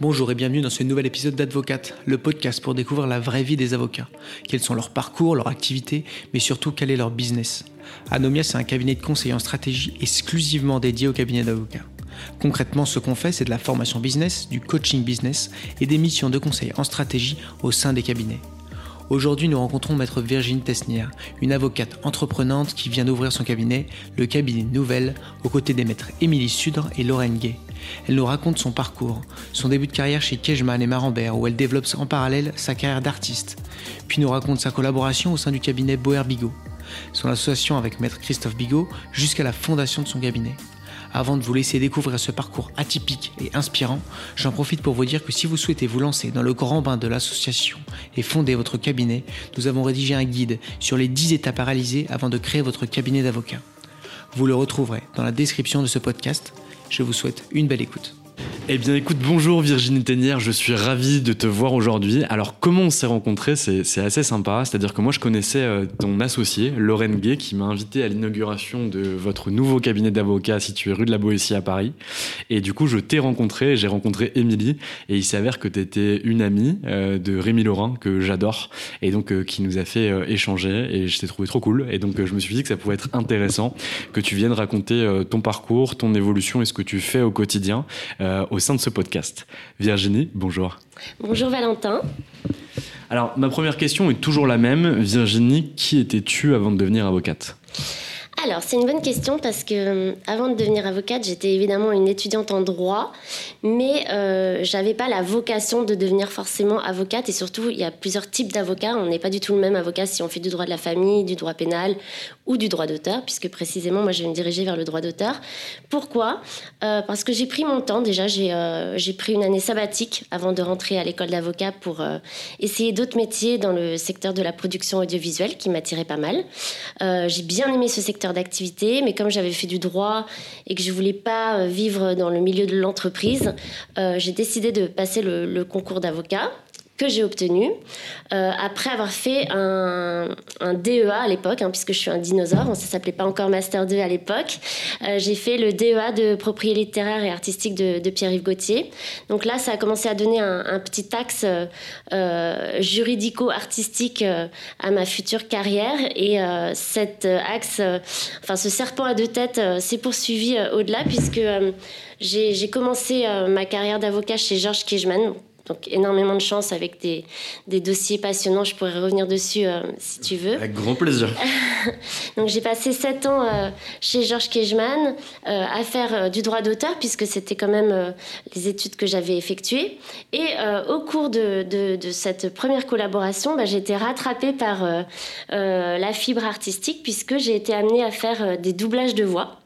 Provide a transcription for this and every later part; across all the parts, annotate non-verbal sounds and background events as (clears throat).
Bonjour et bienvenue dans ce nouvel épisode d'Advocate, le podcast pour découvrir la vraie vie des avocats. Quels sont leurs parcours, leurs activités, mais surtout quel est leur business. Anomia, c'est un cabinet de conseil en stratégie exclusivement dédié au cabinet d'avocats. Concrètement, ce qu'on fait, c'est de la formation business, du coaching business et des missions de conseil en stratégie au sein des cabinets. Aujourd'hui, nous rencontrons maître Virginie Tesnière, une avocate entreprenante qui vient d'ouvrir son cabinet, le cabinet Nouvelle, aux côtés des maîtres Émilie Sudre et Lorraine Gay. Elle nous raconte son parcours, son début de carrière chez Kejman et Marambert, où elle développe en parallèle sa carrière d'artiste, puis nous raconte sa collaboration au sein du cabinet Boer Bigot, son association avec maître Christophe Bigot, jusqu'à la fondation de son cabinet. Avant de vous laisser découvrir ce parcours atypique et inspirant, j'en profite pour vous dire que si vous souhaitez vous lancer dans le grand bain de l'association et fonder votre cabinet, nous avons rédigé un guide sur les 10 étapes à réaliser avant de créer votre cabinet d'avocat. Vous le retrouverez dans la description de ce podcast. Je vous souhaite une belle écoute. Eh bien écoute, bonjour Virginie Ténière, je suis ravi de te voir aujourd'hui. Alors comment on s'est rencontrés, c'est assez sympa, c'est-à-dire que moi je connaissais euh, ton associé, Lorraine Gay, qui m'a invité à l'inauguration de votre nouveau cabinet d'avocats situé rue de la Boétie à Paris. Et du coup je t'ai rencontré, j'ai rencontré Émilie, et il s'avère que tu étais une amie euh, de Rémi Laurin, que j'adore, et donc euh, qui nous a fait échanger, et je t'ai trouvé trop cool. Et donc je me suis dit que ça pouvait être intéressant que tu viennes raconter ton parcours, ton évolution et ce que tu fais au quotidien au sein de ce podcast. Virginie, bonjour. Bonjour Valentin. Alors, ma première question est toujours la même. Virginie, qui étais-tu avant de devenir avocate? Alors, c'est une bonne question parce que euh, avant de devenir avocate, j'étais évidemment une étudiante en droit, mais euh, j'avais pas la vocation de devenir forcément avocate. Et surtout, il y a plusieurs types d'avocats. On n'est pas du tout le même avocat si on fait du droit de la famille, du droit pénal ou du droit d'auteur, puisque précisément, moi, je vais me diriger vers le droit d'auteur. Pourquoi? Euh, Parce que j'ai pris mon temps. Déjà, j'ai euh, j'ai pris une année sabbatique avant de rentrer à l'école d'avocat pour essayer d'autres métiers dans le secteur de la production audiovisuelle qui m'attirait pas mal. j'ai bien aimé ce secteur d'activité, mais comme j'avais fait du droit et que je voulais pas euh, vivre dans le milieu de l'entreprise, euh, j'ai décidé de passer le concours d'avocat que j'ai obtenu euh, après avoir fait un, DEA à l'époque, hein, puisque je suis un dinosaure, ça s'appelait pas encore Master 2 à l'époque. Euh, j'ai fait le DEA de propriété littéraire et artistique de, Pierre-Yves Gauthier. Donc là, ça a commencé à donner un, petit axe euh, juridico-artistique à ma future carrière. Et cet axe, enfin ce serpent à deux têtes, s'est poursuivi au-delà, puisque j'ai commencé ma carrière d'avocat chez Georges Kijman donc énormément de chance avec des, des dossiers passionnants. Je pourrais revenir dessus si tu veux. Avec grand plaisir. (laughs) donc j'ai passé sept ans chez Georges Kejman à faire du droit d'auteur puisque c'était quand même les études que j'avais effectuées. Et au cours de, de, de, cette première collaboration, bah, j'ai été rattrapée par la fibre artistique puisque j'ai été amenée à faire des doublages de voix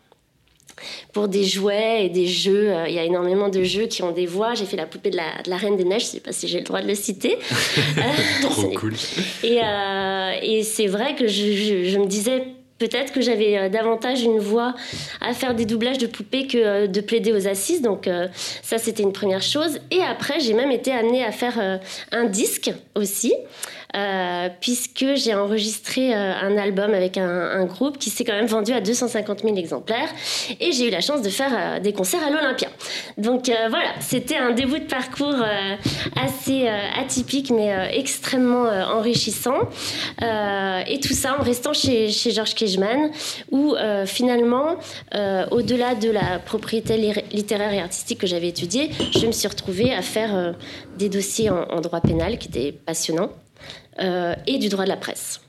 pour des jouets et des jeux. Euh, il y a énormément de jeux qui ont des voix. J'ai fait la poupée de la, Reine des Neiges, je ne sais pas si j'ai le droit de le citer. (laughs) Trop cool. Et, euh, et c'est vrai que je, je, me disais peut-être que j'avais euh, davantage une voix à faire des doublages de poupées que de plaider aux assises. Donc ça, c'était une première chose. Et après, j'ai même été amenée à faire un disque aussi. Euh, puisque j'ai enregistré euh, un album avec un, groupe qui s'est quand même vendu à 250 000 exemplaires et j'ai eu la chance de faire euh, des concerts à l'Olympia. Donc voilà, c'était un début de parcours assez atypique mais extrêmement enrichissant. et tout ça en restant chez, Georges Kejman où finalement, au-delà de la propriété littéraire et artistique que j'avais étudiée, je me suis retrouvée à faire des dossiers en droit pénal qui étaient passionnants. Euh, et du droit de la presse.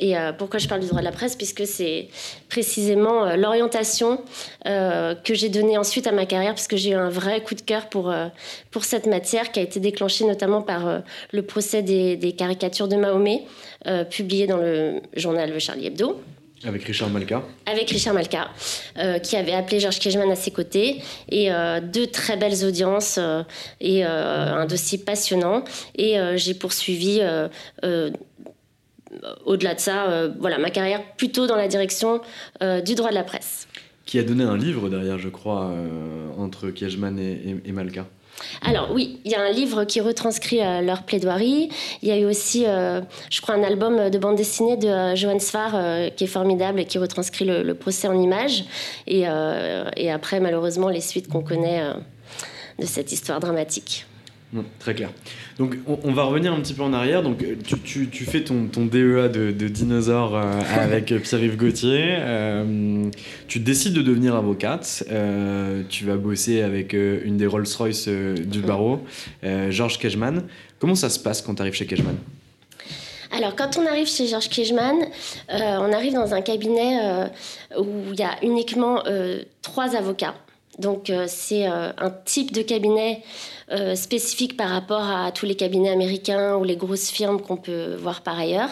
Et euh, pourquoi je parle du droit de la presse? Puisque c'est précisément euh, l'orientation que j'ai donnée ensuite à ma carrière, puisque j'ai eu un vrai coup de cœur pour, pour cette matière qui a été déclenchée notamment par le procès des, des, caricatures de Mahomet, publié dans le journal Le Charlie Hebdo. Avec Richard Malka. Avec Richard Malka, euh, qui avait appelé Georges Kejman à ses côtés. Et euh, deux très belles audiences euh, et un dossier passionnant. Et j'ai poursuivi, au-delà de ça, voilà, ma carrière plutôt dans la direction du droit de la presse. Qui a donné un livre derrière, je crois, entre Kejman et Malka. Alors oui, il y a un livre qui retranscrit euh, leur plaidoirie. Il y a eu aussi, euh, je crois, un album de bande dessinée de euh, Johan Sfar qui est formidable et qui retranscrit le, procès en images. Et, et, après, malheureusement, les suites qu'on connaît de cette histoire dramatique très clair. Donc, on, va revenir un petit peu en arrière. Donc, tu, tu, fais ton, ton, DEA de, de dinosaure euh, (laughs) avec Pierre-Yves Gauthier. Euh, tu décides de devenir avocate. Euh, tu vas bosser avec une des Rolls-Royce du barreau, Georges Kejman. Comment ça se passe quand tu arrives chez Kejman alors, quand on arrive chez Georges Kejman, on arrive dans un cabinet où il y a uniquement trois avocats. Donc, c'est un type de cabinet euh, spécifique par rapport à tous les cabinets américains ou les grosses firmes qu'on peut voir par ailleurs.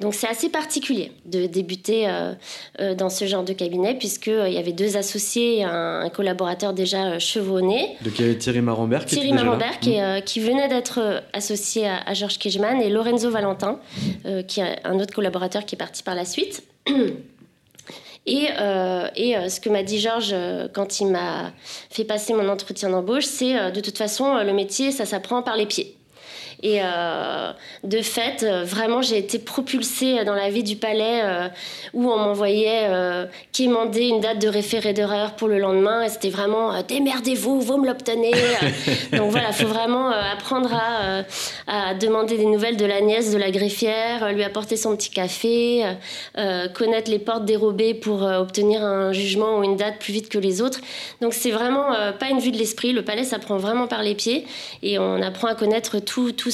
Donc c'est assez particulier de débuter euh, euh, dans ce genre de cabinet puisqu'il y avait deux associés et un, collaborateur déjà chevronné. Donc il y avait Thierry Marambert qui Thierry Marambert mmh. qui, venait d'être associé à, à Georges Kejman et Lorenzo Valentin qui est un autre collaborateur qui est parti par la suite. (clears throat) Et, euh, euh, ce que m'a dit Georges euh, quand il m'a fait passer mon entretien d'embauche, c'est de toute façon, le métier, ça s'apprend par les pieds. Et euh, de fait, euh, vraiment, j'ai été propulsée dans la vie du palais euh, où on m'envoyait quémander une date de référé d'erreur pour le lendemain. Et c'était vraiment démerdez-vous, vous me l'obtenez. (laughs) Donc voilà, il faut vraiment apprendre à, à, demander des nouvelles de la nièce de la greffière, lui apporter son petit café, connaître les portes dérobées pour obtenir un jugement ou une date plus vite que les autres. Donc c'est vraiment pas une vue de l'esprit. Le palais, ça prend vraiment par les pieds et on apprend à connaître tout, tout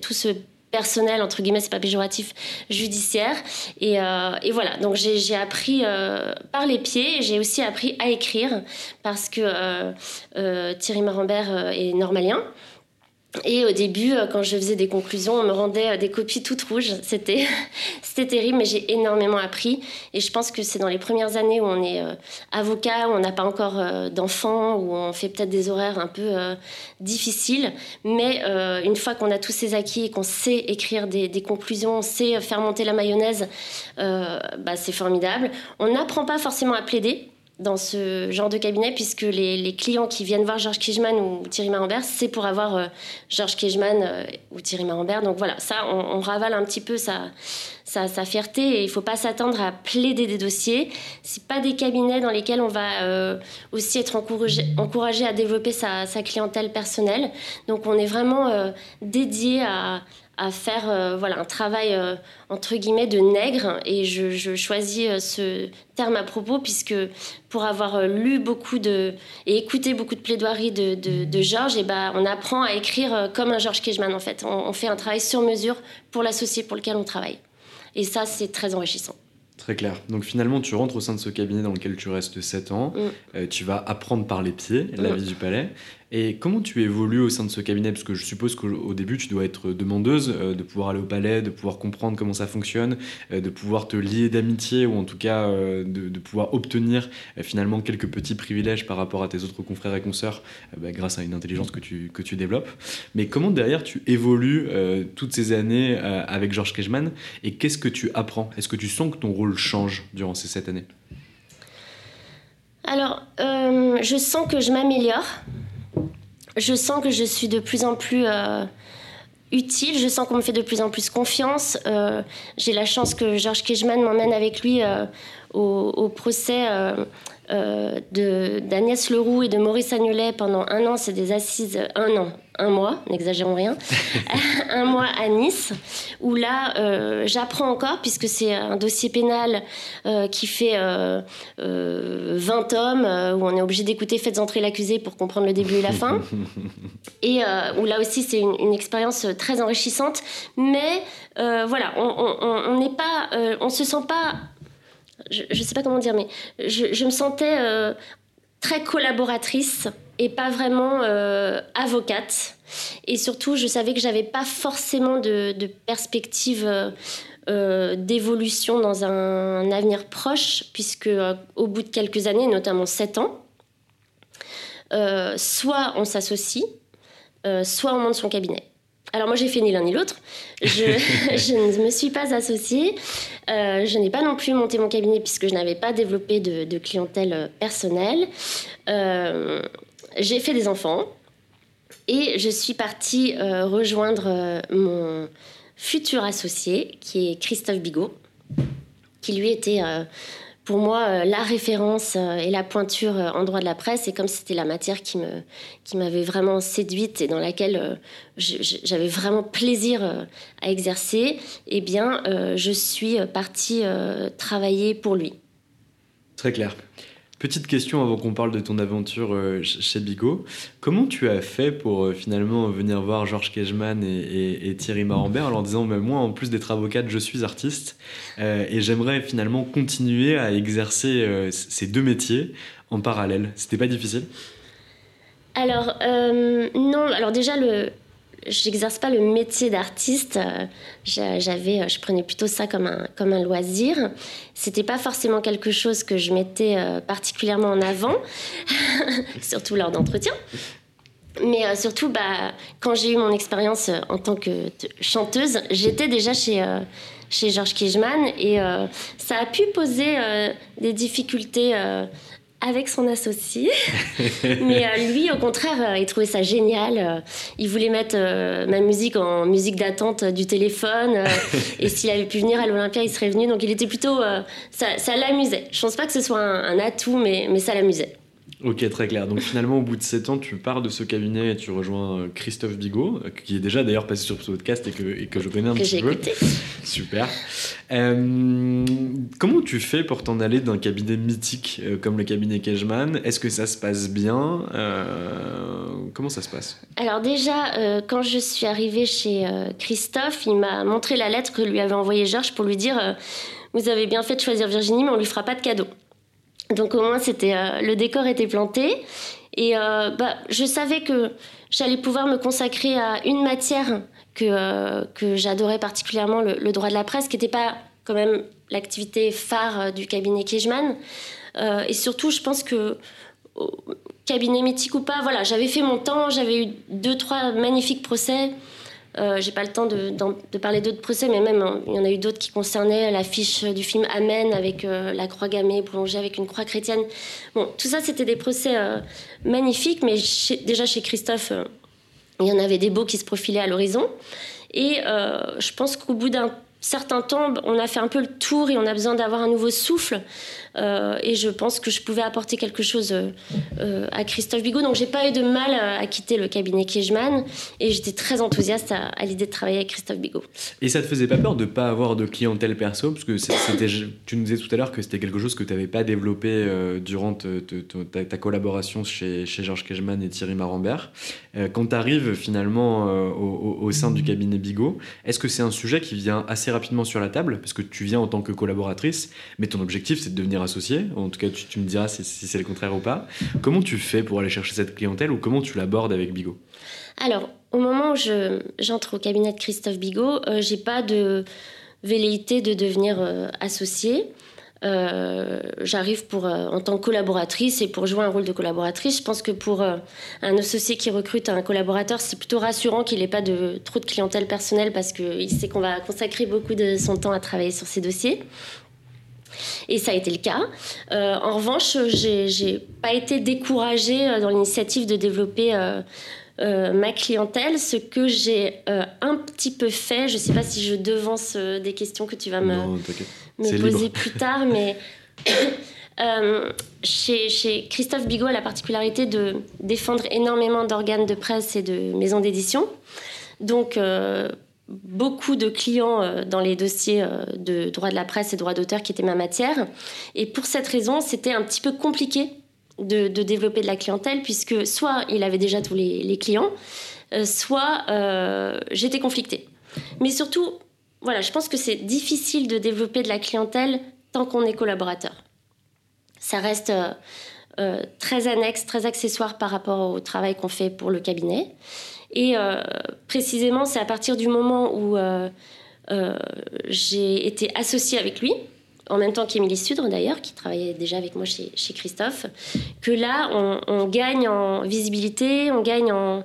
tout ce personnel, entre guillemets, c'est pas péjoratif, judiciaire. Et, euh, voilà, donc j'ai appris euh, par les pieds, j'ai aussi appris à écrire, parce que euh, Thierry Marambert est normalien. Et au début, euh, quand je faisais des conclusions, on me rendait euh, des copies toutes rouges. C'était, (laughs) c'était terrible, mais j'ai énormément appris. Et je pense que c'est dans les premières années où on est euh, avocat, où on n'a pas encore d'enfants, où on fait peut-être des horaires un peu difficiles. Mais une fois qu'on a tous ces acquis et qu'on sait écrire des, des, conclusions, on sait faire monter la mayonnaise, bah, c'est formidable. On n'apprend pas forcément à plaider dans ce genre de cabinet, puisque les, clients qui viennent voir Georges Kijman ou Thierry Marambert, c'est pour avoir euh, Georges Kijman euh, ou Thierry Marambert. Donc voilà, ça, on, ravale un petit peu sa, fierté et il ne faut pas s'attendre à plaider des dossiers. C'est pas des cabinets dans lesquels on va aussi être encouragé, à développer sa, clientèle personnelle. Donc on est vraiment dédié à, à faire euh, voilà, un travail euh, entre guillemets de nègre. Et je, choisis euh, ce terme à propos puisque pour avoir lu beaucoup de et écouté beaucoup de plaidoiries de, de, Georges, et eh ben, on apprend à écrire comme un Georges Kejman en fait. On, fait un travail sur mesure pour l'associé pour lequel on travaille. Et ça, c'est très enrichissant. Très clair. Donc finalement, tu rentres au sein de ce cabinet dans lequel tu restes 7 ans. Mm. tu vas apprendre par les pieds la mm. vie du palais. Et comment tu évolues au sein de ce cabinet? Parce que je suppose qu'au début, tu dois être demandeuse euh, de pouvoir aller au palais, de pouvoir comprendre comment ça fonctionne, euh, de pouvoir te lier d'amitié ou en tout cas euh, de, pouvoir obtenir finalement quelques petits privilèges par rapport à tes autres confrères et consoeurs bah, grâce à une intelligence que tu, que tu développes. Mais comment derrière tu évolues toutes ces années avec Georges Kejman et qu'est-ce que tu apprends? Est-ce que tu sens que ton rôle change durant ces sept années? Alors, je sens que je m'améliore je sens que je suis de plus en plus euh, utile, je sens qu'on me fait de plus en plus confiance. Euh, j'ai la chance que Georges Kejman m'emmène avec lui euh, au, procès d'Agnès Leroux et de Maurice Agnolet pendant un an. C'est des assises, un an, un mois, n'exagérons rien, (laughs) (laughs) un mois à Nice, où là, euh, j'apprends encore, puisque c'est un dossier pénal euh, qui fait 20 euh, tomes, où on est obligé d'écouter Faites entrer l'accusé pour comprendre le début et la fin. (laughs) et où là aussi, c'est une, expérience très enrichissante. Mais voilà, on n'est pas, on se sent pas je ne sais pas comment dire, mais je, me sentais très collaboratrice et pas vraiment euh, avocate. Et surtout, je savais que j'avais pas forcément de, perspective euh, euh, d'évolution dans un, avenir proche, puisque au bout de quelques années, notamment sept ans, soit on s'associe, soit on monte son cabinet. Alors moi j'ai fait ni l'un ni l'autre. Je, (laughs) ne me suis pas associée. je n'ai pas non plus monté mon cabinet puisque je n'avais pas développé de, de clientèle personnelle j'ai fait des enfants et je suis partie euh, rejoindre euh, mon futur associé qui est Christophe Bigot, qui lui était euh, pour moi la référence et la pointure en droit de la presse et comme c'était la matière qui me qui m'avait vraiment séduite et dans laquelle j'avais vraiment plaisir à exercer, eh bien je suis partie travailler pour lui. Très clair. Petite question avant qu'on parle de ton aventure euh, chez Bigot. Comment tu as fait pour euh, finalement venir voir Georges Kejman et, Thierry Marambert en leur disant mais Moi, en plus d'être avocate, je suis artiste euh, et j'aimerais finalement continuer à exercer ces deux métiers en parallèle. C'était pas difficile? Alors non, alors déjà le, j'exerce pas le métier d'artiste. Euh, j'avais, euh, je prenais plutôt ça comme un, comme un loisir. C'était pas forcément quelque chose que je mettais euh, particulièrement en avant, (laughs) surtout lors d'entretiens. Mais surtout, bah, quand j'ai eu mon expérience en tant que chanteuse, j'étais déjà chez, chez Georges Kijman et ça a pu poser des difficultés avec son associé. (laughs) Mais euh, lui, au contraire, euh, il trouvait ça génial. Euh, il voulait mettre ma musique en musique d'attente du téléphone. (laughs) et s'il avait pu venir à l'Olympia, il serait venu. Donc il était plutôt. ça, l'amusait. Je pense pas que ce soit un, atout, mais, mais ça l'amusait. Ok, très clair. Donc finalement, au bout de 7 ans, tu pars de ce cabinet et tu rejoins Christophe Bigot, qui est déjà d'ailleurs passé sur ce podcast et que, et que je connais un petit peu. Écouté. Super. Euh, comment tu fais pour t'en aller d'un cabinet mythique euh, comme le cabinet Cashman Est-ce que ça se passe bien? Euh, Comment ça se passe? Alors déjà, quand je suis arrivée chez Christophe, il m'a montré la lettre que lui avait envoyée Georges pour lui dire Vous avez bien fait de choisir Virginie, mais on lui fera pas de cadeau. Donc au moins, c'était le décor était planté. Et bah, je savais que j'allais pouvoir me consacrer à une matière que, euh, que j'adorais particulièrement, le, droit de la presse, qui n'était pas quand même l'activité phare euh, du cabinet Kijman. Euh, et surtout, je pense que cabinet mythique ou pas, voilà, j'avais fait mon temps, j'avais eu deux, trois magnifiques procès. Euh, j'ai pas le temps de, de parler d'autres procès, mais même hein, il y en a eu d'autres qui concernaient l'affiche du film Amen avec la croix gammée prolongée avec une croix chrétienne. Bon, tout ça, c'était des procès magnifiques, mais déjà chez Christophe, il y en avait des beaux qui se profilaient à l'horizon. Et euh, je pense qu'au bout d'un certains temps, on a fait un peu le tour et on a besoin d'avoir un nouveau souffle. Euh, et je pense que je pouvais apporter quelque chose euh, euh, à Christophe Bigot. Donc j'ai pas eu de mal à, quitter le cabinet Kijman et j'étais très enthousiaste à, l'idée de travailler avec Christophe Bigot. Et ça te faisait pas peur de pas avoir de clientèle perso? Parce que tu nous disais tout à l'heure que c'était quelque chose que tu n'avais pas développé durant ta, collaboration chez, Georges Kijman et Thierry Marambert. quand tu arrives finalement au, au, sein du cabinet Bigot, est-ce que c'est un sujet qui vient assez rapidement sur la table? Parce que tu viens en tant que collaboratrice, mais ton objectif c'est de devenir associé. En tout cas, tu, me diras si, c'est le contraire ou pas. Comment tu fais pour aller chercher cette clientèle ou comment tu l'abordes avec Bigot? Alors, au moment où j'entre au cabinet de Christophe Bigot, euh, j'ai pas de velléité de devenir euh, associé. Euh, j'arrive pour en tant que collaboratrice et pour jouer un rôle de collaboratrice. Je pense que pour un associé qui recrute un collaborateur, c'est plutôt rassurant qu'il n'ait pas de trop de clientèle personnelle parce qu'il sait qu'on va consacrer beaucoup de son temps à travailler sur ses dossiers. Et ça a été le cas. Euh, en revanche, j'ai pas été découragée euh, dans l'initiative de développer euh, ma clientèle. Ce que j'ai un petit peu fait, je sais pas si je devance des questions que tu vas me, me poser plus tard, mais (coughs) chez, chez, Christophe Bigot a la particularité de défendre énormément d'organes de presse et de maisons d'édition. Donc, beaucoup de clients euh, dans les dossiers euh, de droit de la presse et droit d'auteur qui étaient ma matière. Et pour cette raison, c'était un petit peu compliqué de, développer de la clientèle puisque soit il avait déjà tous les, clients, euh, soit j'étais conflictée. Mais surtout, voilà, je pense que c'est difficile de développer de la clientèle tant qu'on est collaborateur. Ça reste très annexe, très accessoire par rapport au travail qu'on fait pour le cabinet. Et euh, précisément, c'est à partir du moment où euh, euh, j'ai été associée avec lui, en même temps qu'Émilie Sudre d'ailleurs, qui travaillait déjà avec moi chez, Christophe, que là, on, gagne en visibilité, on gagne en,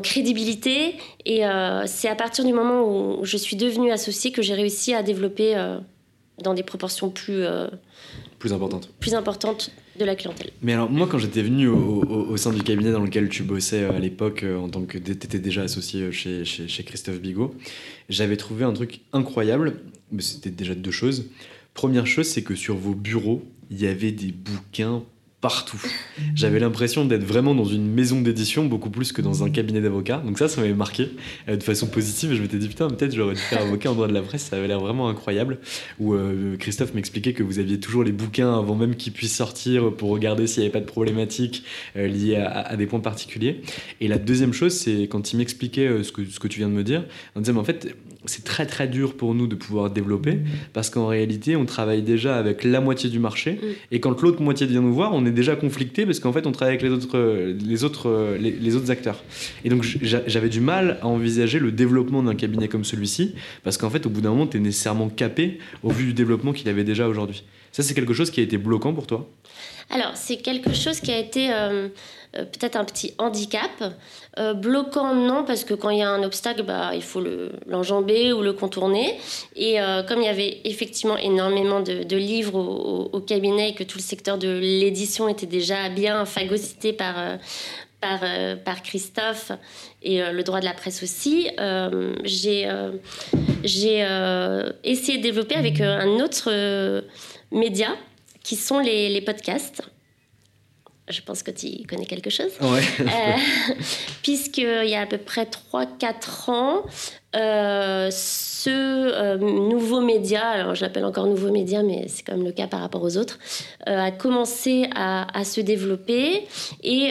crédibilité. Et c'est à partir du moment où je suis devenue associée que j'ai réussi à développer dans des proportions plus, plus importantes. Plus importantes de la clientèle. Mais alors moi quand j'étais venu au, sein du cabinet dans lequel tu bossais euh, à l'époque euh, en tant que tu étais déjà associé euh, chez, chez, chez Christophe Bigot, j'avais trouvé un truc incroyable, mais c'était déjà deux choses. Première chose c'est que sur vos bureaux, il y avait des bouquins partout. J'avais l'impression d'être vraiment dans une maison d'édition beaucoup plus que dans un cabinet d'avocats. Donc ça, ça m'avait marqué euh, de façon positive. Je m'étais dit, putain, peut-être j'aurais dû faire avocat en droit de la presse. Ça avait l'air vraiment incroyable. Où euh, Christophe m'expliquait que vous aviez toujours les bouquins avant même qu'ils puissent sortir pour regarder s'il n'y avait pas de problématiques euh, liées à, des points particuliers. Et la deuxième chose, c'est quand il m'expliquait ce, que, ce que tu viens de me dire, en disant, mais en fait, c'est très très dur pour nous de pouvoir développer parce qu'en réalité, on travaille déjà avec la moitié du marché. Mm. Et quand l'autre moitié vient nous voir, on est déjà conflicté parce qu'en fait on travaille avec les autres, les autres, les, autres acteurs. Et donc j'avais du mal à envisager le développement d'un cabinet comme celui-ci parce qu'en fait au bout d'un moment tu es nécessairement capé au vu du développement qu'il avait déjà aujourd'hui. Ça c'est quelque chose qui a été bloquant pour toi? Alors c'est quelque chose qui a été euh, euh, peut-être un petit handicap. Euh, bloquant, non, parce que quand il y a un obstacle, bah, il faut l'enjamber ou le contourner. Et euh, comme il y avait effectivement énormément de, livres au, cabinet et que tout le secteur de l'édition était déjà bien phagocyté par, par, par Christophe et le droit de la presse aussi, j'ai essayé de développer avec un autre média qui sont les, les podcasts. Je pense que tu connais quelque chose. Ouais. euh, (laughs) Puisqu'il y a à peu près 3-4 ans, euh, ce euh, nouveau média, alors je l'appelle encore nouveau média, mais c'est quand même le cas par rapport aux autres, euh, a commencé à, se développer et,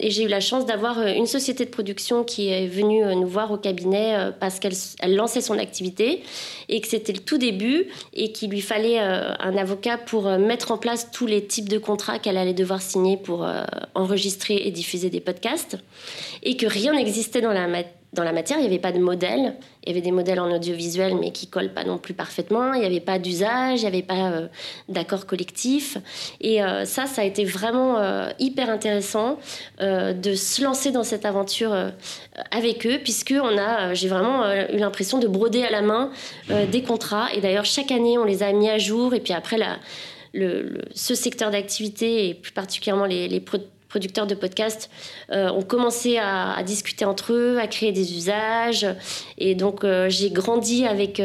et j'ai eu la chance d'avoir une société de production qui est venue nous voir au cabinet parce qu'elle elle lançait son activité et que c'était le tout début et qu'il lui fallait un avocat pour mettre en place tous les types de contrats qu'elle allait devoir signer pour enregistrer et diffuser des podcasts et que rien n'existait dans la matière dans la matière, il n'y avait pas de modèle. Il y avait des modèles en audiovisuel, mais qui collent pas non plus parfaitement. Il n'y avait pas d'usage, il n'y avait pas euh, d'accord collectif. Et euh, ça, ça a été vraiment euh, hyper intéressant de se lancer dans cette aventure avec eux, puisque on a, j'ai vraiment eu l'impression de broder à la main des contrats. Et d'ailleurs, chaque année, on les a mis à jour. Et puis après, la, le, ce secteur d'activité, et plus particulièrement les, les producteurs de podcasts ont commencé à, discuter entre eux, à créer des usages. Et donc, j'ai grandi avec,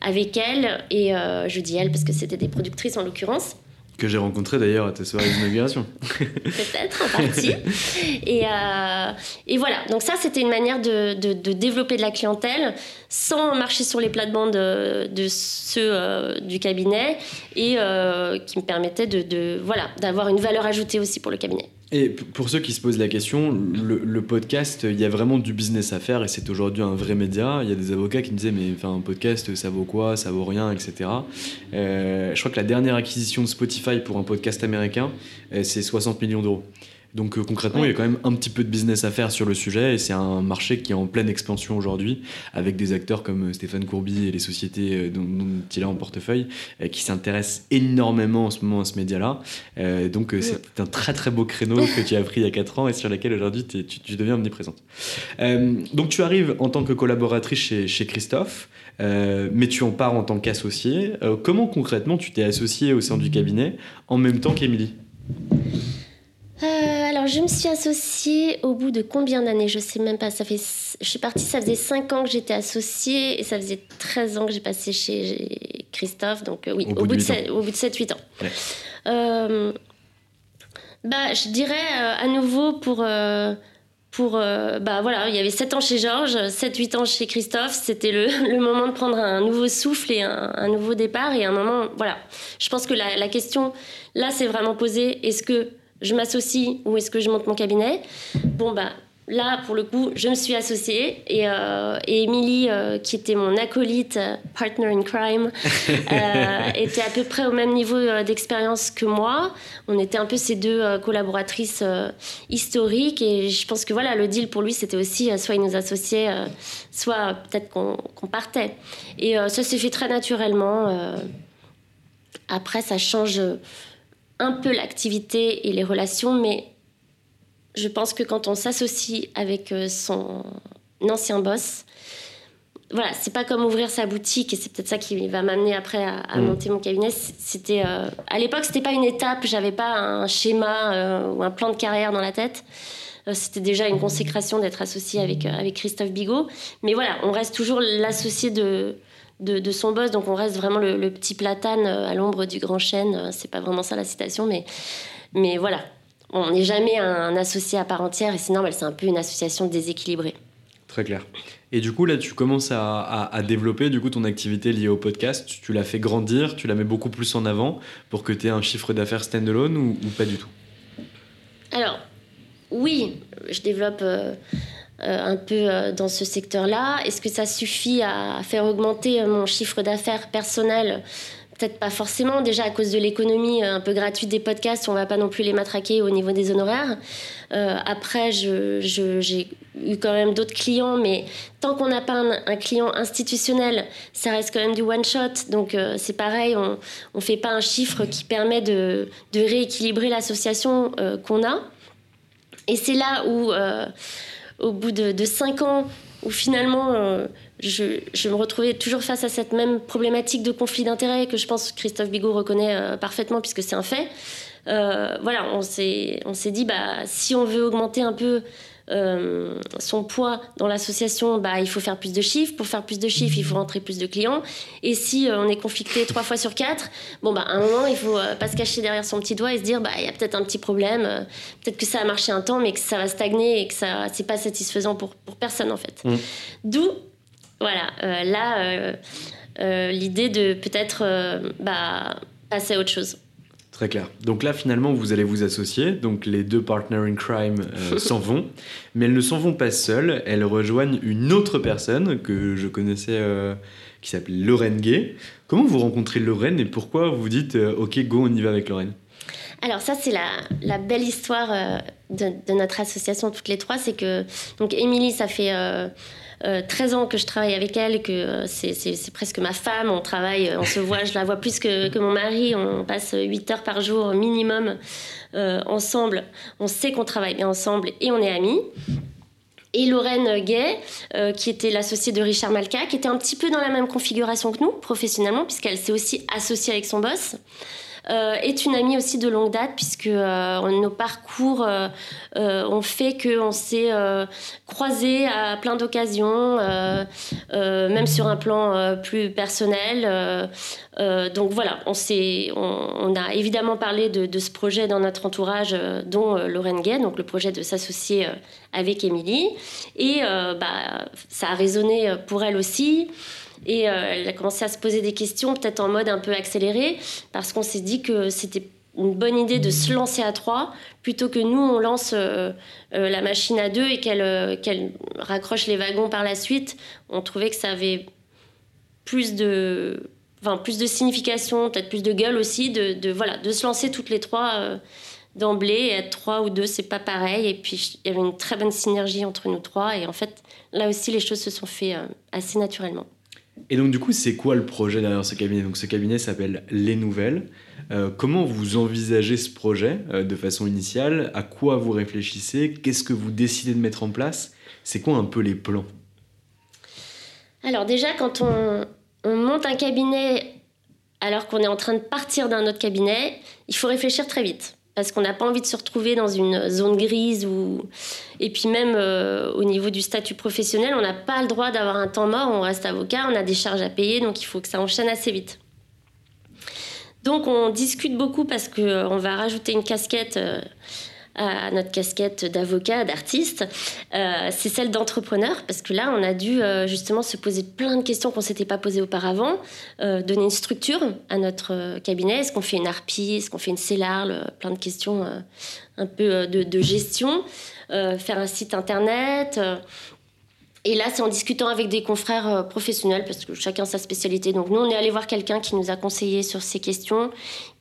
avec elles. Et je dis elles parce que c'était des productrices en l'occurrence que j'ai rencontré d'ailleurs à tes soirées d'inauguration. (laughs) Peut-être, en partie. Et, euh, et, voilà, donc ça, c'était une manière de, de, développer de la clientèle sans marcher sur les plates-bandes de, de, ceux euh, du cabinet et euh, qui me permettait de, voilà, d'avoir une valeur ajoutée aussi pour le cabinet. Et pour ceux qui se posent la question, le, podcast, il y a vraiment du business à faire et c'est aujourd'hui un vrai média. Il y a des avocats qui me disaient, mais enfin, un podcast, ça vaut quoi? Ça vaut rien, etc. Euh, je crois que la dernière acquisition de Spotify pour un podcast américain, euh, c'est 60 millions d'euros. Donc euh, concrètement, il y a quand même un petit peu de business à faire sur le sujet et c'est un marché qui est en pleine expansion aujourd'hui avec des acteurs comme euh, Stéphane Courby et les sociétés euh, dont, il a en portefeuille qui s'intéressent énormément en ce moment à ce média-là. donc c'est un très très beau créneau (laughs) que tu as pris il y a 4 ans et sur lequel aujourd'hui tu, tu, deviens omniprésente. donc tu arrives en tant que collaboratrice chez, chez Christophe, mais tu en pars en tant qu'associé. comment concrètement tu t'es associé au sein du cabinet en même temps qu'Émilie? Euh, alors, je me suis associée au bout de combien d'années? Je sais même pas. Ça fait, je suis partie, ça faisait 5 ans que j'étais associée et ça faisait 13 ans que j'ai passé chez Christophe. Donc, euh, oui, au, bout, de 7, au bout de 7-8 ans. Euh, bah, je dirais à nouveau pour. pour bah voilà, il y avait 7 ans chez Georges, 7-8 ans chez Christophe. C'était le, (laughs) le, moment de prendre un nouveau souffle et un, un, nouveau départ. Et un moment, voilà. Je pense que la, la question, là, c'est vraiment posée est-ce que je m'associe ou est-ce que je monte mon cabinet Bon, bah, là, pour le coup, je me suis associée et, euh, Emily, euh, qui était mon acolyte, euh, partner in crime, (laughs) était à peu près au même niveau d'expérience que moi. On était un peu ces deux collaboratrices historiques et je pense que voilà, le deal pour lui, c'était aussi soit il nous associait, soit peut-être qu'on partait. Et ça s'est fait très naturellement. après, ça change un peu l'activité et les relations, mais je pense que quand on s'associe avec euh, son ancien boss, voilà, c'est pas comme ouvrir sa boutique et c'est peut-être ça qui va m'amener après à, mm. monter mon cabinet. C'était euh, à l'époque, c'était pas une étape, j'avais pas un schéma euh, ou un plan de carrière dans la tête. c'était déjà une consécration d'être associé avec avec Christophe Bigot. Mais voilà, on reste toujours l'associé de de, son boss. Donc on reste vraiment le, petit platane euh, à l'ombre du grand chêne. Euh, c'est pas vraiment ça la citation, mais, mais voilà. On n'est jamais un, associé à part entière et c'est normal, c'est un peu une association déséquilibrée. Très clair. Et du coup, là, tu commences à, développer du coup ton activité liée au podcast. Tu, l'as fait grandir, tu la mets beaucoup plus en avant pour que tu aies un chiffre d'affaires standalone ou, ou pas du tout? Alors, oui, je développe. Euh, un peu euh, dans ce secteur-là. Est-ce que ça suffit à faire augmenter euh, mon chiffre d'affaires personnel? Peut-être pas forcément, déjà à cause de l'économie un peu gratuite des podcasts, on va pas non plus les matraquer au niveau des honoraires. après, j'ai eu quand même d'autres clients, mais tant qu'on n'a pas un, client institutionnel, ça reste quand même du one-shot. Donc c'est pareil, on ne fait pas un chiffre qui permet de rééquilibrer l'association qu'on a. Et c'est là où au bout de, cinq ans, où finalement euh, je, me retrouvais toujours face à cette même problématique de conflit d'intérêts que je pense Christophe Bigot reconnaît euh, parfaitement puisque c'est un fait. Euh, voilà, on s'est dit, bah, si on veut augmenter un peu euh, son poids dans l'association, bah, il faut faire plus de chiffres. Pour faire plus de chiffres, il faut rentrer plus de clients. Et si euh, on est conflicté trois fois sur quatre, bon, bah, à un moment, il faut euh, pas se cacher derrière son petit doigt et se dire, bah, il y a peut-être un petit problème. peut-être que ça a marché un temps, mais que ça va stagner et que ça, c'est pas satisfaisant pour, pour personne, en fait. Mmh. D'où, voilà, là, l'idée de peut-être bah, passer à autre chose. Très clair. Donc là, finalement, vous allez vous associer. Donc les deux partners in crime euh, (laughs) s'en vont. Mais elles ne s'en vont pas seules. Elles rejoignent une autre personne que je connaissais euh, qui s'appelle Lorraine Gay. Comment vous rencontrez Lorraine et pourquoi vous dites euh, OK, go, on y va avec Lorraine? Alors ça, c'est la, belle histoire de, de, notre association toutes les trois. C'est que, donc Émilie, ça fait 13 euh, ans que je travaille avec elle, que euh, c'est presque ma femme. On travaille, euh, on se voit, je la vois plus que, que mon mari. On passe 8 heures par jour minimum ensemble. On sait qu'on travaille bien ensemble et on est amis et Lorraine Gay, qui était l'associée de Richard Malka, qui était un petit peu dans la même configuration que nous, professionnellement, puisqu'elle s'est aussi associée avec son boss. Est une amie aussi de longue date puisque nos parcours ont fait qu'on s'est croisés à plein d'occasions, même sur un plan plus personnel. donc voilà, on, on, a évidemment parlé de, de, ce projet dans notre entourage, dont Lorraine Gay, donc le projet de s'associer avec Émilie. Et bah, ça a résonné pour elle aussi. Et euh, elle a commencé à se poser des questions, peut-être en mode un peu accéléré, parce qu'on s'est dit que c'était une bonne idée de se lancer à trois plutôt que nous on lance euh, euh, la machine à deux et qu'elle qu'elle raccroche les wagons par la suite. On trouvait que ça avait plus de enfin plus de signification, peut-être plus de gueule aussi de, de, voilà de se lancer toutes les trois d'emblée être trois ou deux c'est pas pareil et puis il y avait une très bonne synergie entre nous trois et en fait là aussi les choses se sont fait assez naturellement. Et donc, du coup, c'est quoi le projet derrière ce cabinet? Donc, ce cabinet s'appelle Les Nouvelles. Euh, comment vous envisagez ce projet euh, de façon initiale? À quoi vous réfléchissez? Qu'est-ce que vous décidez de mettre en place? C'est quoi un peu les plans? Alors, déjà, quand on, on monte un cabinet alors qu'on est en train de partir d'un autre cabinet, il faut réfléchir très vite parce qu'on n'a pas envie de se retrouver dans une zone grise ou et puis même euh, au niveau du statut professionnel, on n'a pas le droit d'avoir un temps mort, on reste avocat, on a des charges à payer, donc il faut que ça enchaîne assez vite. Donc on discute beaucoup parce qu'on euh, va rajouter une casquette euh, à notre casquette d'avocat, d'artiste, euh, c'est celle d'entrepreneur, parce que là, on a dû euh, justement se poser plein de questions qu'on ne s'était pas posées auparavant, euh, donner une structure à notre cabinet. Est-ce qu'on fait une harpie? Est-ce qu'on fait une cellarle Plein de questions un peu de, de gestion. faire un site internet et là, c'est en discutant avec des confrères euh, professionnels, parce que chacun sa spécialité. Donc nous, on est allé voir quelqu'un qui nous a conseillé sur ces questions,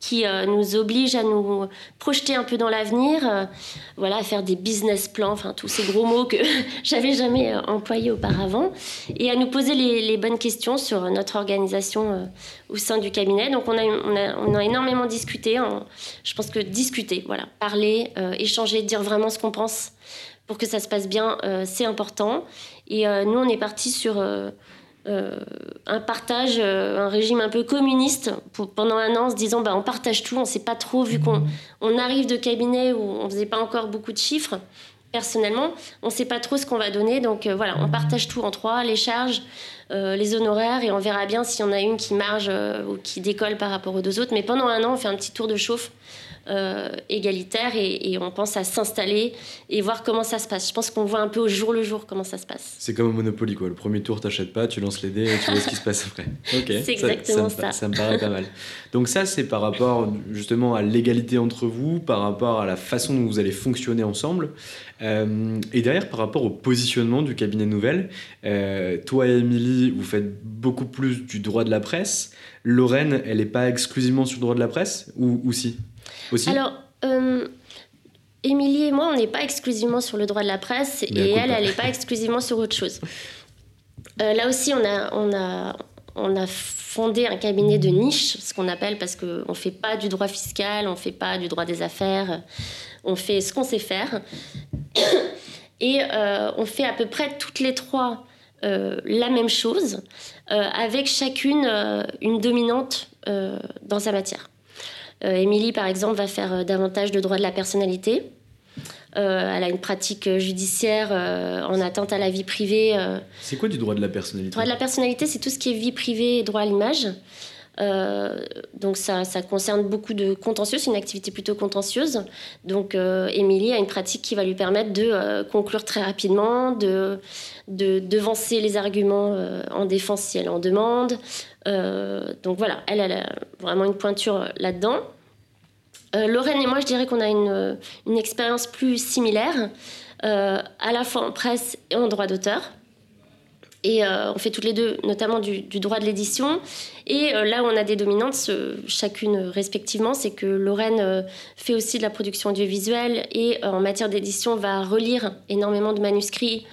qui euh, nous oblige à nous projeter un peu dans l'avenir, euh, voilà, à faire des business plans, enfin tous ces gros mots que (laughs) j'avais jamais employés auparavant, et à nous poser les, bonnes questions sur notre organisation au sein du cabinet. Donc on a, on a, on a énormément discuté. je pense que discuter, voilà, parler, échanger, dire vraiment ce qu'on pense pour que ça se passe bien, c'est important. Et euh, nous, on est parti sur euh, euh, un partage, un régime un peu communiste pendant un an, en se disant bah, on partage tout, on ne sait pas trop, vu qu'on on arrive de cabinet où on ne faisait pas encore beaucoup de chiffres. Personnellement, on ne sait pas trop ce qu'on va donner, donc voilà, on partage tout en trois, les charges, les honoraires, et on verra bien s'il y en a une qui marge ou qui décolle par rapport aux deux autres. Mais pendant un an, on fait un petit tour de chauffe euh, égalitaire et, on pense à s'installer et voir comment ça se passe. Je pense qu'on voit un peu au jour le jour comment ça se passe. C'est comme au Monopoly, quoi. Le premier tour, t'achètes pas, tu lances les dés et tu vois ce qui se passe après. (laughs) Ok. C'est exactement ça. Ça, me, paraît pas mal. Donc ça, c'est par rapport justement à l'égalité entre vous, par rapport à la façon dont vous allez fonctionner ensemble. Euh, et derrière, par rapport au positionnement du cabinet Nouvelle, euh, toi et Émilie, vous faites beaucoup plus du droit de la presse. Lorraine, elle n'est pas exclusivement sur le droit de la presse ou, ou si? Alors, euh, Émilie et moi, on n'est pas exclusivement sur le droit de la presse et elle, elle n'est pas exclusivement sur autre chose. Euh, là aussi, on a, on, a, on a fondé un cabinet de niche, ce qu'on appelle, parce qu'on ne fait pas du droit fiscal, on ne fait pas du droit des affaires, on fait ce qu'on sait faire. (coughs) Et euh, on fait à peu près toutes les trois la même chose, avec chacune une dominante dans sa matière. Euh, Émilie, par exemple, va faire euh, davantage de droit de la personnalité. Euh, elle a une pratique judiciaire en atteinte à la vie privée. C'est quoi du droit de la personnalité? Droit de la personnalité, c'est tout ce qui est vie privée et droit à l'image. Donc ça, concerne beaucoup de contentieux, c'est une activité plutôt contentieuse. Donc Émilie a une pratique qui va lui permettre de conclure très rapidement, de, de devancer les arguments en défense si elle en demande, euh, donc voilà, elle, a vraiment une pointure là-dedans. Euh, Lorraine et moi, je dirais qu'on a une, expérience plus similaire, euh, à la fois en presse et en droit d'auteur. Et on fait toutes les deux, notamment du, droit de l'édition. Et là où on a des dominantes, chacune respectivement, c'est que Lorraine fait aussi de la production audiovisuelle et en matière d'édition va relire énormément de manuscrits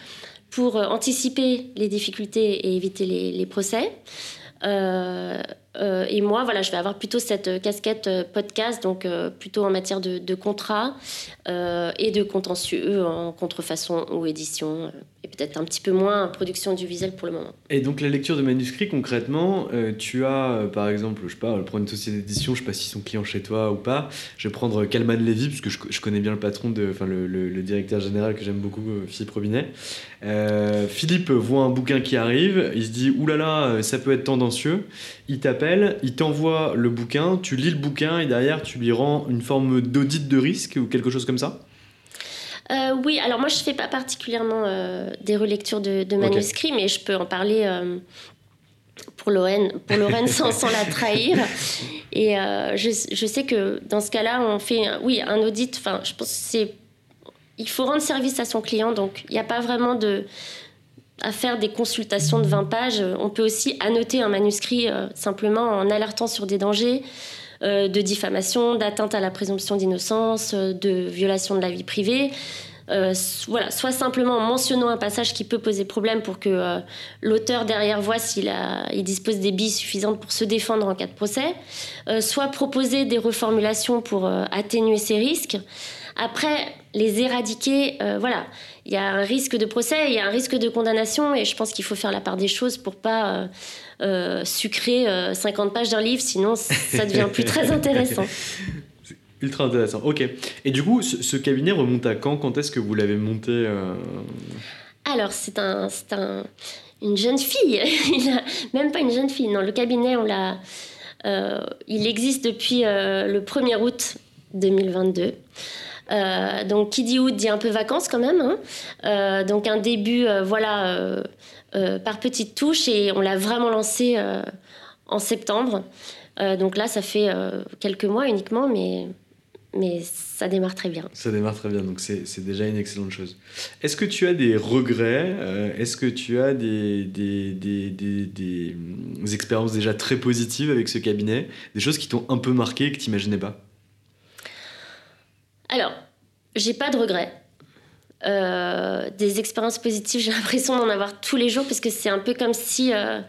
pour anticiper les difficultés et éviter les, procès. Euh, euh, et moi, voilà, je vais avoir plutôt cette casquette euh, podcast, donc plutôt en matière de, de contrat et de contentieux en contrefaçon ou édition, et peut-être un petit peu moins production du visuel pour le moment. Et donc la lecture de manuscrits, concrètement, euh, tu as euh, par exemple, je sais pas, prendre une société d'édition, je sais pas s'ils sont clients chez toi ou pas, je vais prendre Calman Levy, parce que je, connais bien le patron, enfin le, directeur général que j'aime beaucoup, Philippe Robinet. Philippe voit un bouquin qui arrive, il se dit, oulala, ça peut être tendancieux, il t'appelle, il t'envoie le bouquin, tu lis le bouquin et derrière tu lui rends une forme d'audit de risque ou quelque chose comme ça euh, oui, alors moi je fais pas particulièrement euh, des relectures de, manuscrits, mais je peux en parler euh, pour Lorraine, pour Lorraine sans, la trahir. Et je, je, sais que dans ce cas-là, on fait, oui, un audit. Enfin, je pense que c'est, il faut rendre service à son client, donc il n'y a pas vraiment de à faire des consultations de 20 pages. On peut aussi annoter un manuscrit simplement en alertant sur des dangers. Euh, de diffamation, d'atteinte à la présomption d'innocence, euh, de violation de la vie privée. Euh, voilà, soit simplement en mentionnant un passage qui peut poser problème pour que l'auteur derrière voit s'il il dispose des billes suffisantes pour se défendre en cas de procès, soit proposer des reformulations pour atténuer ces risques. Après, les éradiquer, voilà, il y a un risque de procès, il y a un risque de condamnation, et je pense qu'il faut faire la part des choses pour pas euh, sucrer 50 euh, pages d'un livre, sinon ça devient plus très intéressant. (laughs) Ultra intéressant. Ok. Et du coup, ce, cabinet remonte à quand? Quand est-ce que vous l'avez monté euh? Alors, c'est un, un, une jeune fille. (laughs) même pas une jeune fille. Non, le cabinet, on l'a. il existe depuis le 1er août 2022. donc, qui dit août dit un peu vacances quand même. Hein. donc, un début, voilà, euh, par petites touches et on l'a vraiment lancé euh, en septembre. Euh, donc là, ça fait quelques mois uniquement, mais mais ça démarre très bien. Ça démarre très bien, donc c'est déjà une excellente chose. Est-ce que tu as des regrets Est-ce que tu as des, des, des, des, expériences déjà très positives avec ce cabinet? Des choses qui t'ont un peu marqué et que tu n'imaginais pas? Alors, j'ai pas de regrets. Euh, des expériences positives, j'ai l'impression d'en avoir tous les jours parce que c'est un peu comme si euh,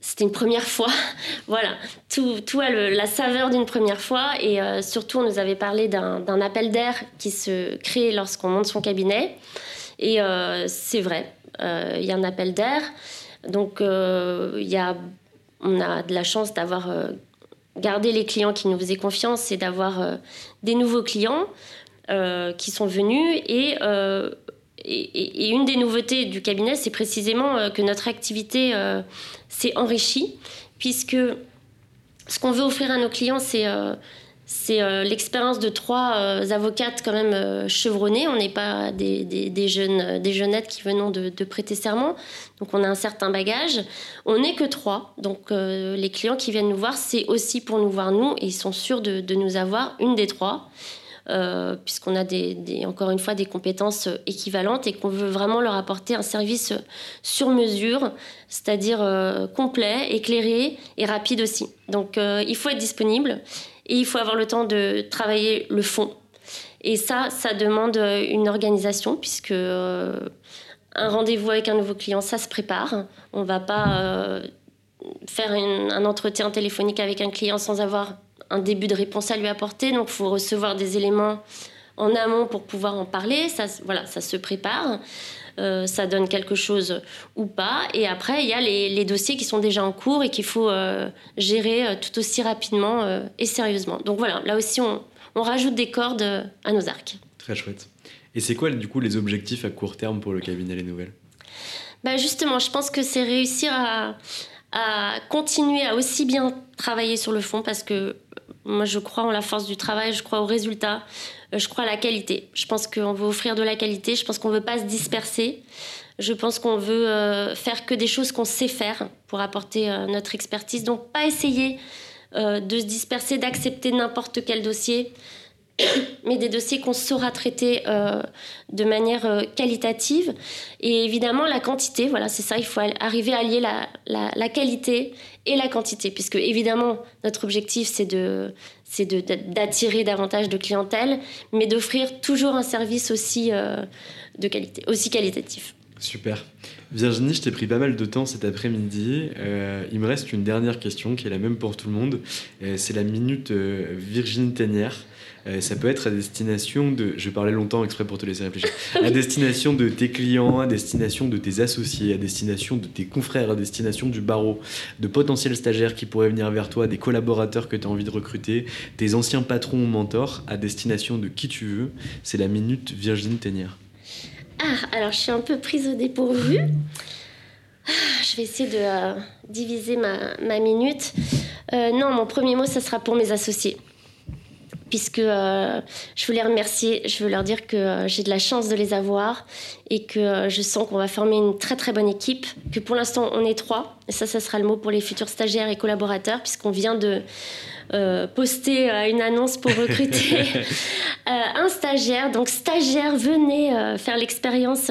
c'était une première fois. (laughs) voilà, tout, tout a la saveur d'une première fois et euh, surtout on nous avait parlé d'un appel d'air qui se crée lorsqu'on monte son cabinet et c'est vrai, il y a un appel d'air. Donc y a, on a de la chance d'avoir gardé les clients qui nous faisaient confiance et d'avoir des nouveaux clients. Euh, qui sont venus euh, et, une des nouveautés du cabinet, c'est précisément euh, que notre activité s'est enrichie, puisque ce qu'on veut offrir à nos clients, c'est l'expérience de trois avocates quand même chevronnées. On n'est pas des, jeunes, des jeunettes qui venons de, prêter serment. Donc on a un certain bagage. On n'est que trois. Donc les clients qui viennent nous voir, c'est aussi pour nous voir nous et ils sont sûrs de nous avoir une des trois. Euh, puisqu'on a encore une fois des compétences équivalentes et qu'on veut vraiment leur apporter un service sur mesure, c'est-à-dire euh, complet, éclairé et rapide aussi. Donc euh, il faut être disponible et il faut avoir le temps de travailler le fond. Et ça, ça demande une organisation puisque un rendez-vous avec un nouveau client, ça se prépare. On ne va pas faire un entretien téléphonique avec un client sans avoir un début de réponse à lui apporter. Donc, il faut recevoir des éléments en amont pour pouvoir en parler. Ça, voilà, ça se prépare. Euh, ça donne quelque chose ou pas. Et après, il y a les, dossiers qui sont déjà en cours et qu'il faut euh, gérer euh, tout aussi rapidement et sérieusement. Donc voilà, là aussi, on, rajoute des cordes à nos arcs. Très chouette. Et c'est quoi, du coup, les objectifs à court terme pour le cabinet Les Nouvelles? Bah Justement, je pense que c'est réussir à, à continuer à aussi bien travailler sur le fond parce que moi je crois en la force du travail, je crois au résultat, euh, je crois à la qualité. Je pense qu'on veut offrir de la qualité, je pense qu'on ne veut pas se disperser. Je pense qu'on veut euh, faire que des choses qu'on sait faire pour apporter euh, notre expertise. Donc pas essayer de se disperser, d'accepter n'importe quel dossier. (coughs) mais des dossiers qu'on saura traiter de manière qualitative. Et évidemment, la quantité, voilà, c'est ça, il faut arriver à allier la, la, qualité et la quantité, puisque évidemment, notre objectif, c'est de c'est d'attirer davantage de clientèle, mais d'offrir toujours un service aussi euh, de qualité, aussi qualitatif. Super. Virginie, je t'ai pris pas mal de temps cet après-midi. il me reste une dernière question qui est la même pour tout le monde. c'est la minute Virginie Ténière. Euh, ça peut être à destination de, je parlais longtemps exprès pour te laisser réfléchir, à destination de tes clients, à destination de tes associés, à destination de tes confrères, à destination du barreau, de potentiels stagiaires qui pourraient venir vers toi, des collaborateurs que tu as envie de recruter, tes anciens patrons ou mentors, à destination de qui tu veux. C'est la minute Virginie Ténière. Ah, alors je suis un peu prise au dépourvu. Ah, je vais essayer de euh, diviser ma, minute. Euh, non, mon premier mot, ça sera pour mes associés. Puisque euh, je veux les remercier, je veux leur dire que j'ai de la chance de les avoir et que je sens qu'on va former une très très bonne équipe, que pour l'instant on est trois, et ça, ça sera le mot pour les futurs stagiaires et collaborateurs, puisqu'on vient de, euh, poster euh, une annonce pour recruter (laughs) euh, un stagiaire. Donc stagiaire, venez faire l'expérience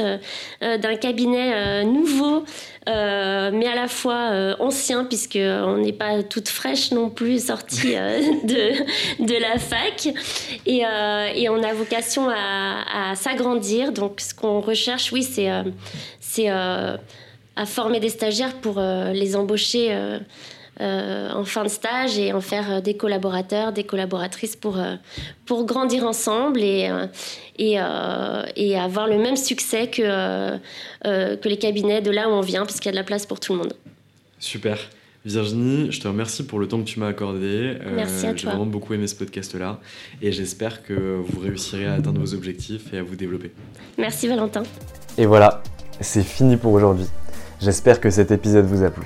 d'un cabinet nouveau. mais à la fois ancien, puisqu'on n'est pas toute fraîche non plus sortie (laughs) de, de la fac. Et, et on a vocation à, à s'agrandir. Donc ce qu'on recherche, oui, c'est c'est à former des stagiaires pour les embaucher euh, en fin de stage et en faire euh, des collaborateurs, des collaboratrices pour, euh, pour grandir ensemble et, et, et, avoir le même succès que, que les cabinets de là où on vient, parce qu'il y a de la place pour tout le monde. Super. Virginie, je te remercie pour le temps que tu m'as accordé. Merci à toi. J'ai vraiment beaucoup aimé ce podcast-là et j'espère que vous réussirez à atteindre vos objectifs et à vous développer. Merci Valentin. Et voilà, c'est fini pour aujourd'hui. J'espère que cet épisode vous a plu.